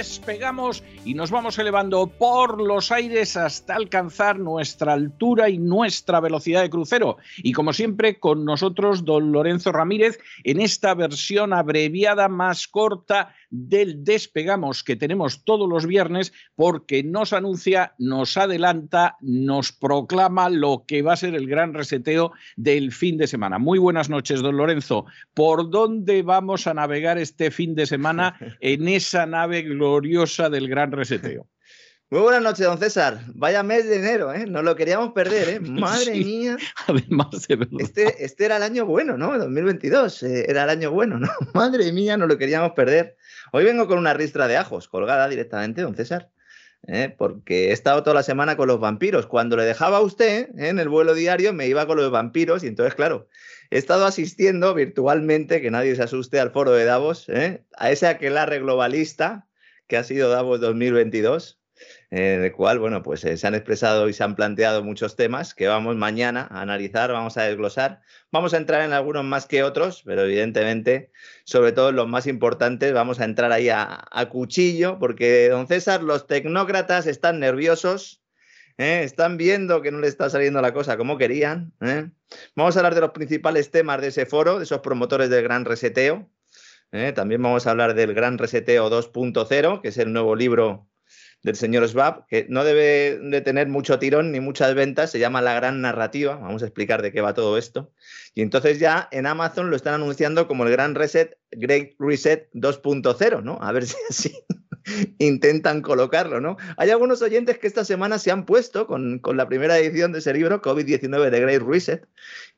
despegamos y nos vamos elevando por los aires hasta alcanzar nuestra altura y nuestra velocidad de crucero. Y como siempre, con nosotros, don Lorenzo Ramírez, en esta versión abreviada más corta del Despegamos que tenemos todos los viernes, porque nos anuncia, nos adelanta, nos proclama lo que va a ser el gran reseteo del fin de semana. Muy buenas noches, don Lorenzo. ¿Por dónde vamos a navegar este fin de semana en esa nave gloriosa del gran reseteo? Muy buenas noches, don César. Vaya mes de enero, ¿eh? No lo queríamos perder, ¿eh? Madre Sí, mía. Además de verdad. Este, este era el año bueno, ¿no? 2022 eh, era el año bueno, ¿no? Madre mía, no lo queríamos perder. Hoy vengo con una ristra de ajos colgada directamente, don César. ¿eh? Porque he estado toda la semana con los vampiros. Cuando le dejaba a usted ¿eh? en el vuelo diario, me iba con los vampiros y entonces, claro, he estado asistiendo virtualmente, que nadie se asuste, al foro de Davos, ¿eh? a ese aquelarre globalista que ha sido Davos 2022 en el cual, bueno, pues eh, se han expresado y se han planteado muchos temas que vamos mañana a analizar, vamos a desglosar. Vamos a entrar en algunos más que otros, pero evidentemente, sobre todo los más importantes, vamos a entrar ahí a, cuchillo, porque, don César, los tecnócratas están nerviosos, ¿eh? están viendo que no le está saliendo la cosa como querían. ¿eh? Vamos a hablar de los principales temas de ese foro, de esos promotores del gran reseteo. ¿eh? También vamos a hablar del gran reseteo 2.0, que es el nuevo libro del señor Schwab, que no debe de tener mucho tirón ni muchas ventas, se llama La Gran Narrativa, vamos a explicar de qué va todo esto. Y entonces ya en Amazon lo están anunciando como el Gran Reset, Great Reset 2.0, ¿no? A ver si así intentan colocarlo, ¿no? Hay algunos oyentes que esta semana se han puesto con, con la primera edición de ese libro, COVID-19 de Great Reset,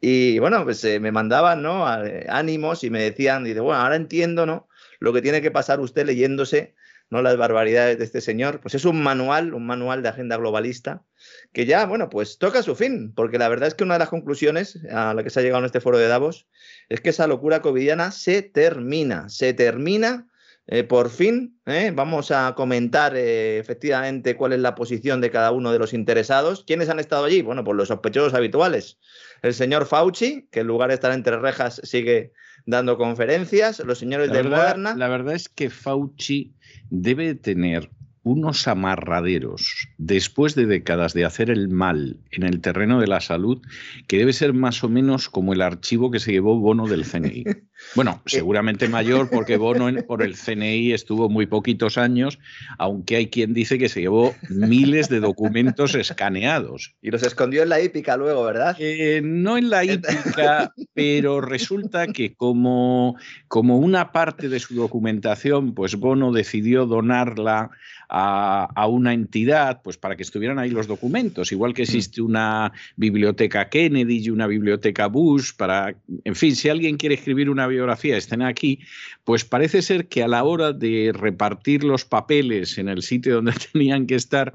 y bueno, pues eh, me mandaban, ¿no? A- ánimos y me decían, dice, bueno, ahora entiendo, ¿no? Lo que tiene que pasar usted leyéndose ¿no? las barbaridades de este señor, pues es un manual, un manual de agenda globalista, que ya, bueno, pues toca su fin, porque la verdad es que una de las conclusiones a la que se ha llegado en este foro de Davos es que esa locura covidiana se termina, se termina. eh, por fin, ¿eh? vamos a comentar eh, efectivamente cuál es la posición de cada uno de los interesados. ¿Quiénes han estado allí? Bueno, pues los sospechosos habituales. El señor Fauci, que en lugar de estar entre rejas sigue dando conferencias. Los señores La de verdad, Moderna. la verdad es que Fauci debe tener unos amarraderos después de décadas de hacer el mal en el terreno de la salud que debe ser más o menos como el archivo que se llevó Bono del CNI. Bueno, seguramente mayor porque Bono en- por el CNI estuvo muy poquitos años, aunque hay quien dice que se llevó miles de documentos escaneados. Y los escondió en la hípica luego, ¿verdad? Eh, no en la hípica, pero resulta que como, como una parte de su documentación, pues Bono decidió donarla a, a una entidad, pues para que estuvieran ahí los documentos, igual que existe una biblioteca Kennedy y una biblioteca Bush, para, en fin, si alguien quiere escribir una biografía, estén aquí, pues parece ser que a la hora de repartir los papeles en el sitio donde tenían que estar,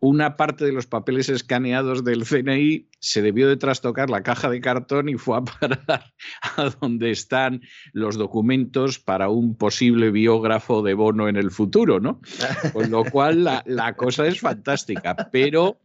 una parte de los papeles escaneados del CNI se debió de trastocar la caja de cartón y fue a parar a donde están los documentos para un posible biógrafo de Bono en el futuro, ¿no? Con lo cual la, cosa es fantástica, pero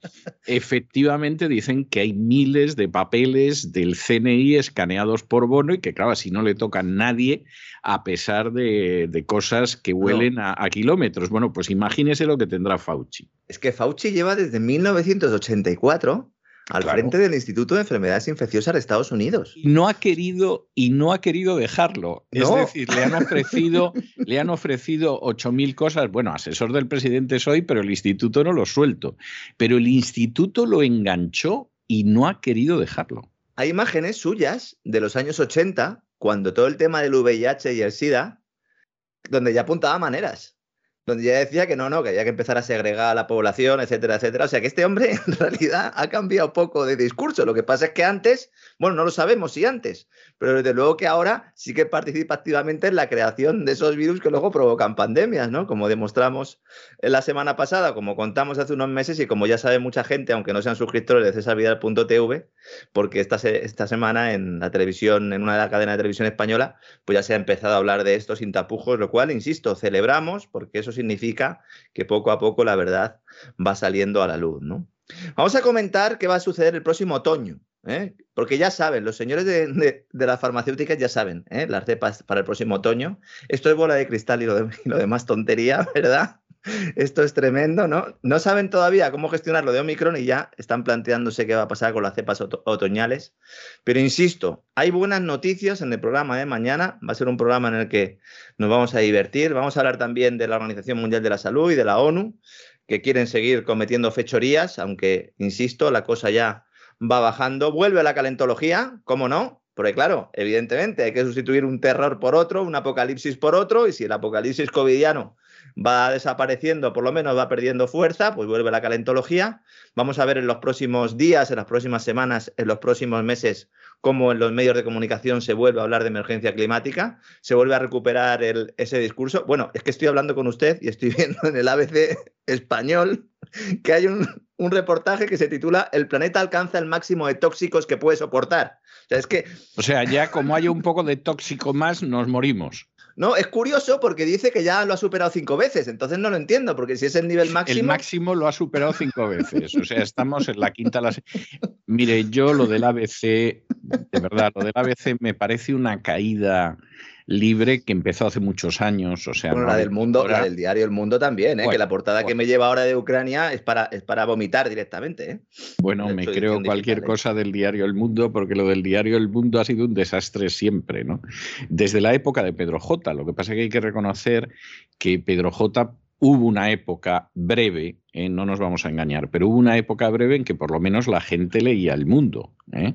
efectivamente dicen que hay miles de papeles del CNI escaneados por Bono y que, claro, así no le toca a nadie a pesar de, de cosas que huelen a, a kilómetros. Bueno, pues imagínese lo que tendrá Fauci. Es que Fauci lleva desde 1984 al frente del Instituto de Enfermedades Infecciosas de Estados Unidos. Y no ha querido y no ha querido dejarlo. Es decir, le han ofrecido, le han ofrecido 8000 cosas. Bueno, asesor del presidente soy, pero el instituto no lo suelto. Pero el instituto lo enganchó y no ha querido dejarlo. Hay imágenes suyas de los años 80, cuando todo el tema del VIH y el SIDA, donde ya apuntaba maneras donde ya decía que no, no, que había que empezar a segregar a la población, etcétera, etcétera. O sea que este hombre en realidad ha cambiado poco de discurso. Lo que pasa es que antes, bueno, no lo sabemos si antes, pero desde luego que ahora sí que participa activamente en la creación de esos virus que luego provocan pandemias, ¿no? Como demostramos la semana pasada, como contamos hace unos meses y como ya sabe mucha gente, aunque no sean suscriptores de cesarvidal.tv, porque esta, esta semana en la televisión, en una de las cadenas de televisión española, pues ya se ha empezado a hablar de esto sin tapujos, lo cual, insisto, celebramos porque eso significa que poco a poco la verdad va saliendo a la luz, ¿no? Vamos a comentar qué va a suceder el próximo otoño. ¿eh? Porque ya saben, los señores de, las farmacéuticas ya saben ¿eh? las cepas para el próximo otoño. Esto es bola de cristal y lo, demás tontería, ¿verdad? Esto es tremendo, ¿no? No saben todavía cómo gestionar lo de Omicron y ya están planteándose qué va a pasar con las cepas otoñales. Pero insisto, hay buenas noticias en el programa de mañana. Va a ser un programa en el que nos vamos a divertir. Vamos a hablar también de la Organización Mundial de la Salud y de la ONU, que quieren seguir cometiendo fechorías, aunque, insisto, la cosa ya va bajando, vuelve la calentología, ¿cómo no? Porque claro, evidentemente hay que sustituir un terror por otro, un apocalipsis por otro, y si el apocalipsis covidiano va desapareciendo, por lo menos va perdiendo fuerza, pues vuelve la calentología. Vamos a ver en los próximos días, en las próximas semanas, en los próximos meses, cómo en los medios de comunicación se vuelve a hablar de emergencia climática, se vuelve a recuperar ese discurso. Bueno, es que estoy hablando con usted y estoy viendo en el ABC español que hay un, reportaje que se titula El planeta alcanza el máximo de tóxicos que puede soportar. O sea, es que... O sea, ya como hay un poco de tóxico más, nos morimos. No, es curioso porque dice que ya lo ha superado cinco veces, entonces no lo entiendo, porque si es el nivel máximo. El máximo lo ha superado cinco veces, o sea, estamos en la quinta. La... Mire, yo lo del ABC, de verdad, lo del ABC me parece una caída libre que empezó hace muchos años. O sea, bueno, la del mundo, la del diario El Mundo también, ¿eh? que la portada que me lleva ahora de Ucrania es para, es para vomitar directamente. ¿eh? Bueno, me creo cualquier cosa del diario El Mundo, porque lo del diario El Mundo ha sido un desastre siempre, ¿no? Desde la época de Pedro J. Lo que pasa es que hay que reconocer que Pedro J hubo una época breve, ¿eh? no nos vamos a engañar, pero hubo una época breve en que por lo menos la gente leía el mundo. ¿eh?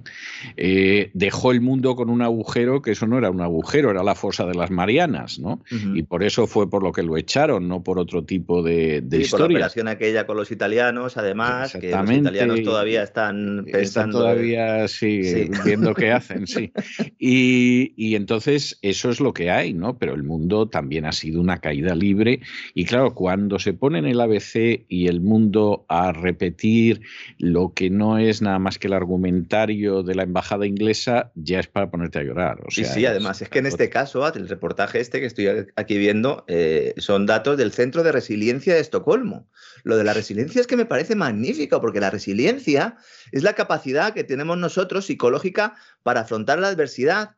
Eh, dejó el mundo con un agujero que eso no era un agujero, era la fosa de las Marianas, ¿no? Y por eso fue por lo que lo echaron, no por otro tipo de, de sí, Por la operación aquella con los italianos, además, que los italianos todavía están pensando. Están todavía, sí, viendo qué hacen, sí. Y, y entonces eso es lo que hay, ¿no? Pero el mundo también ha sido una caída libre. Y claro, cuando se pone en el ABC y el mundo a repetir lo que no es nada más que el argumentar de la embajada inglesa ya es para ponerte a llorar. O sea, sí, sí, además es, que en este caso, el reportaje este que estoy aquí viendo, eh, son datos del Centro de Resiliencia de Estocolmo. Lo de la resiliencia es que me parece magnífico, porque la resiliencia es la capacidad que tenemos nosotros psicológica para afrontar la adversidad,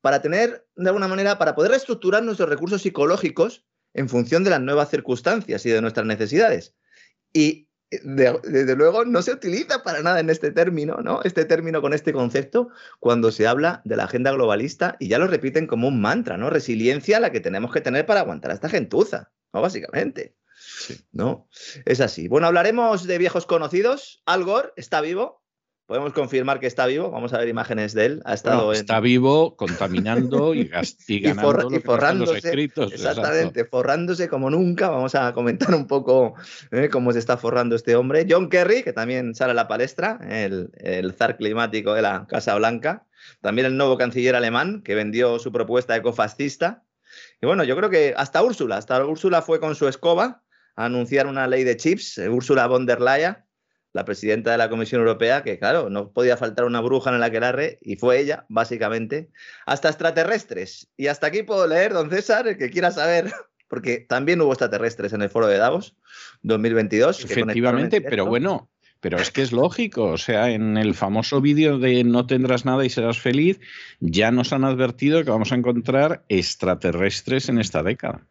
para tener, de alguna manera, para poder reestructurar nuestros recursos psicológicos en función de las nuevas circunstancias y de nuestras necesidades. Y desde luego no se utiliza para nada en este término, ¿no? Este término con este concepto cuando se habla de la agenda globalista y ya lo repiten como un mantra, ¿no? Resiliencia la que tenemos que tener para aguantar a esta gentuza, ¿no? Básicamente. ¿No? Es así. Bueno, hablaremos de viejos conocidos. Al Gore está vivo, podemos confirmar que está vivo. Vamos a ver imágenes de él. Ha estado Está vivo, contaminando y, ganando y, forrándose. Escritos, exactamente, forrándose como nunca. Vamos a comentar un poco eh, cómo se está forrando este hombre. John Kerry, que también sale a la palestra, el, el zar climático de la Casa Blanca. También el nuevo canciller alemán, que vendió su propuesta ecofascista. Y bueno, yo creo que hasta Úrsula, hasta Úrsula fue con su escoba a anunciar una ley de chips, eh, Úrsula von der Leyen la presidenta de la Comisión Europea, que claro, no podía faltar una bruja en el aquelarre, y fue ella, básicamente, hasta extraterrestres. Y hasta aquí puedo leer, don César, el que quiera saber, porque también hubo extraterrestres en el foro de Davos 2022. Efectivamente, pero bueno, pero es que es lógico, o sea, en el famoso vídeo de No tendrás nada y serás feliz, ya nos han advertido que vamos a encontrar extraterrestres en esta década.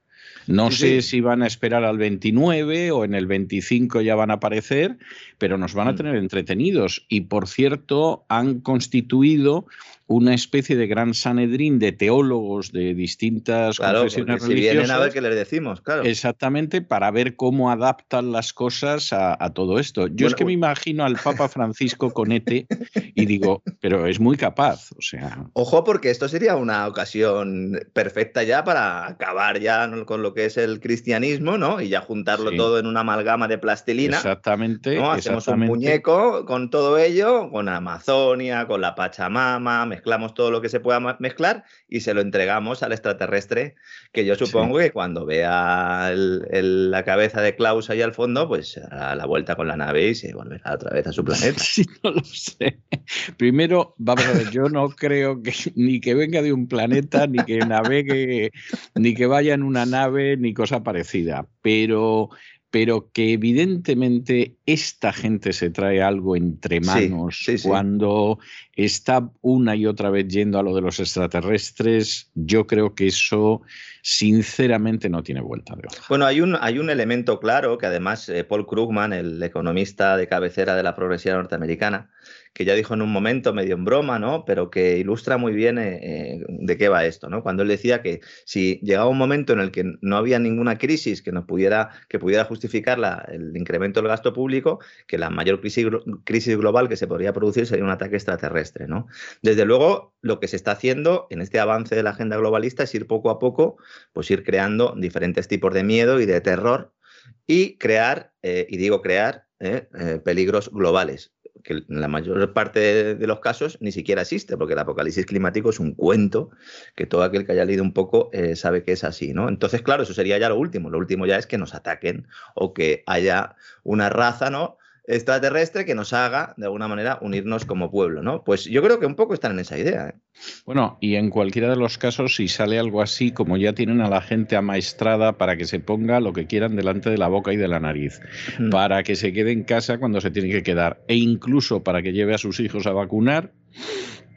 No sé si van a esperar al 29 o en el 25 ya van a aparecer, pero nos van a mm. tener entretenidos. Y por cierto, han constituido una especie de gran sanedrín de teólogos de distintas confesiones religiosas. Si vienen a ver qué les decimos, claro. Exactamente, para ver cómo adaptan las cosas a, todo esto. Yo es que me imagino al Papa Francisco con ETE y digo, pero es muy capaz, o sea. Ojo, porque esto sería una ocasión perfecta ya para acabar ya con lo que es el cristianismo, ¿no? Y ya juntarlo todo en una amalgama de plastilina. Exactamente. ¿no? Hacemos un muñeco con todo ello, con Amazonia, con la Pachamama, mezclamos todo lo que se pueda mezclar y se lo entregamos al extraterrestre, que yo supongo que cuando vea la cabeza de Klaus ahí al fondo, pues hará la vuelta con la nave y se volverá otra vez a su planeta. Sí, no lo sé. Primero, vamos a ver, yo no creo que ni que venga de un planeta, ni que navegue, ni que vaya en una nave, ni cosa parecida. Pero pero que evidentemente esta gente se trae algo entre manos cuando está una y otra vez yendo a lo de los extraterrestres, yo creo que eso sinceramente no tiene vuelta de hoja. Bueno, hay un, hay un elemento claro que además eh, Paul Krugman, el economista de cabecera de la progresividad norteamericana, que ya dijo en un momento, medio en broma, ¿no? Pero que ilustra muy bien eh, eh, de qué va esto, ¿no? Cuando él decía que si llegaba un momento en el que no había ninguna crisis que nos pudiera, que pudiera justificar el incremento del gasto público, que la mayor crisis, crisis global que se podría producir sería un ataque extraterrestre, ¿no? Desde luego, lo que se está haciendo en este avance de la agenda globalista es ir poco a poco, pues ir creando diferentes tipos de miedo y de terror y crear, eh, y digo crear, peligros globales que en la mayor parte de, los casos ni siquiera existe, porque el apocalipsis climático es un cuento que todo aquel que haya leído un poco eh, sabe que es así, ¿no? Entonces, claro, eso sería ya lo último. Lo último ya es que nos ataquen o que haya una raza, ¿no? Extraterrestre que nos haga, de alguna manera, unirnos como pueblo, ¿no? Pues yo creo que un poco están en esa idea. ¿eh? Bueno, y en cualquiera de los casos, si sale algo así, como ya tienen a la gente amaestrada para que se ponga lo que quieran delante de la boca y de la nariz, para que se quede en casa cuando se tiene que quedar, e incluso para que lleve a sus hijos a vacunar,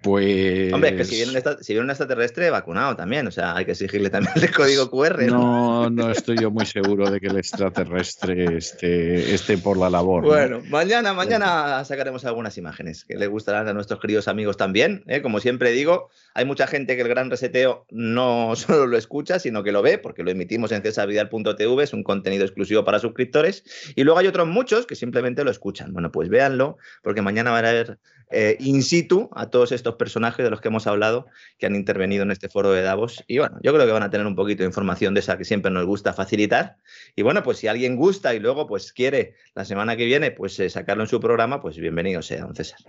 pues. Hombre, es que si viene, un extraterrestre, vacunado también. O sea, hay que exigirle también el código QR. No, no, estoy yo muy seguro de que el extraterrestre esté, esté por la labor. Bueno, mañana, mañana sacaremos algunas imágenes que le gustarán a nuestros queridos amigos también. ¿eh? Como siempre digo, hay mucha gente que el gran reseteo no solo lo escucha, sino que lo ve, porque lo emitimos en cesarvidal.tv, es un contenido exclusivo para suscriptores. Y luego hay otros muchos que simplemente lo escuchan. Bueno, pues véanlo, porque mañana van a ver eh, in situ a todos estos personajes de los que hemos hablado que han intervenido en este foro de Davos. Y bueno, yo creo que van a tener un poquito de información de esa que siempre nos gusta facilitar. Y bueno, pues si alguien gusta y luego pues quiere la semana que viene pues eh, sacarlo en su programa, pues bienvenido sea, don César.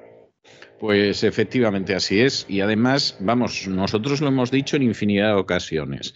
Pues efectivamente así es. Y además, vamos, nosotros lo hemos dicho en infinidad de ocasiones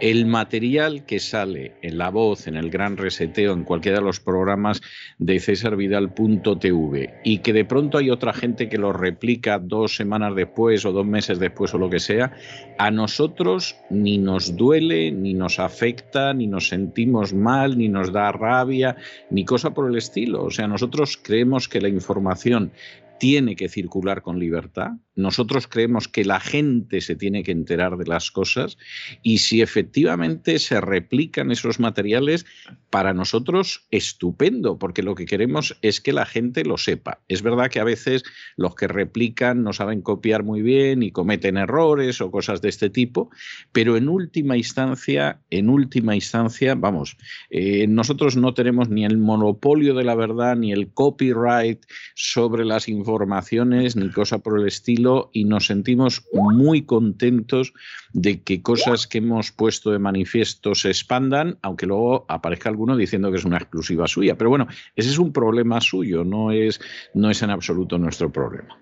el material que sale en la voz, en el gran reseteo, en cualquiera de los programas de cesarvidal.tv y que de pronto hay otra gente que lo replica dos semanas después o dos meses después o lo que sea, a nosotros ni nos duele, ni nos afecta, ni nos sentimos mal, ni nos da rabia, ni cosa por el estilo. O sea, nosotros creemos que la información tiene que circular con libertad. Nosotros creemos que la gente se tiene que enterar de las cosas y si efectivamente se replican esos materiales, para nosotros estupendo, porque lo que queremos es que la gente lo sepa. Es verdad que a veces los que replican no saben copiar muy bien y cometen errores o cosas de este tipo, pero en última instancia, en última instancia, vamos, eh, nosotros no tenemos ni el monopolio de la verdad ni el copyright sobre las informaciones ni cosa por el estilo y nos sentimos muy contentos de que cosas que hemos puesto de manifiesto se expandan, aunque luego aparezca alguno diciendo que es una exclusiva suya. Pero bueno, ese es un problema suyo, no es, no es en absoluto nuestro problema.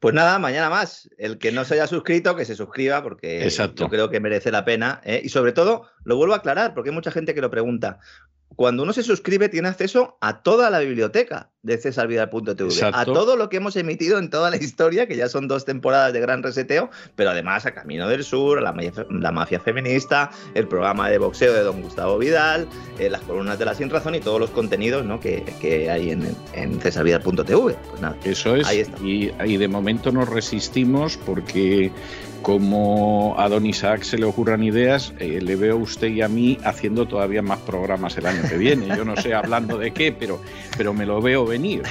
Pues nada, mañana más. El que no se haya suscrito, que se suscriba, porque yo creo que merece la pena. ¿eh? Y sobre todo, lo vuelvo a aclarar, porque hay mucha gente que lo pregunta cuando uno se suscribe tiene acceso a toda la biblioteca de cesarvidal.tv, a todo lo que hemos emitido en toda la historia, que ya son dos temporadas de gran reseteo, pero además a Camino del Sur, la, la mafia feminista, el programa de boxeo de don Gustavo Vidal, eh, las columnas de la Sin Razón y todos los contenidos ¿no? que, que, hay en, en cesarvidal.tv. Pues Eso es, y, y de momento nos resistimos porque como a don Isaac se le ocurran ideas, eh, le veo a usted y a mí haciendo todavía más programas el año que viene. Yo no sé hablando de qué, pero, pero me lo veo venir.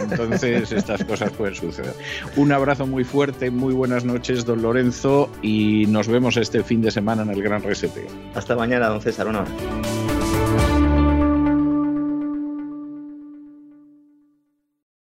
entonces estas cosas pueden suceder. Un abrazo muy fuerte, muy buenas noches, don Lorenzo, y nos vemos este fin de semana en el Gran Reseteo. Hasta mañana, don César. Hora.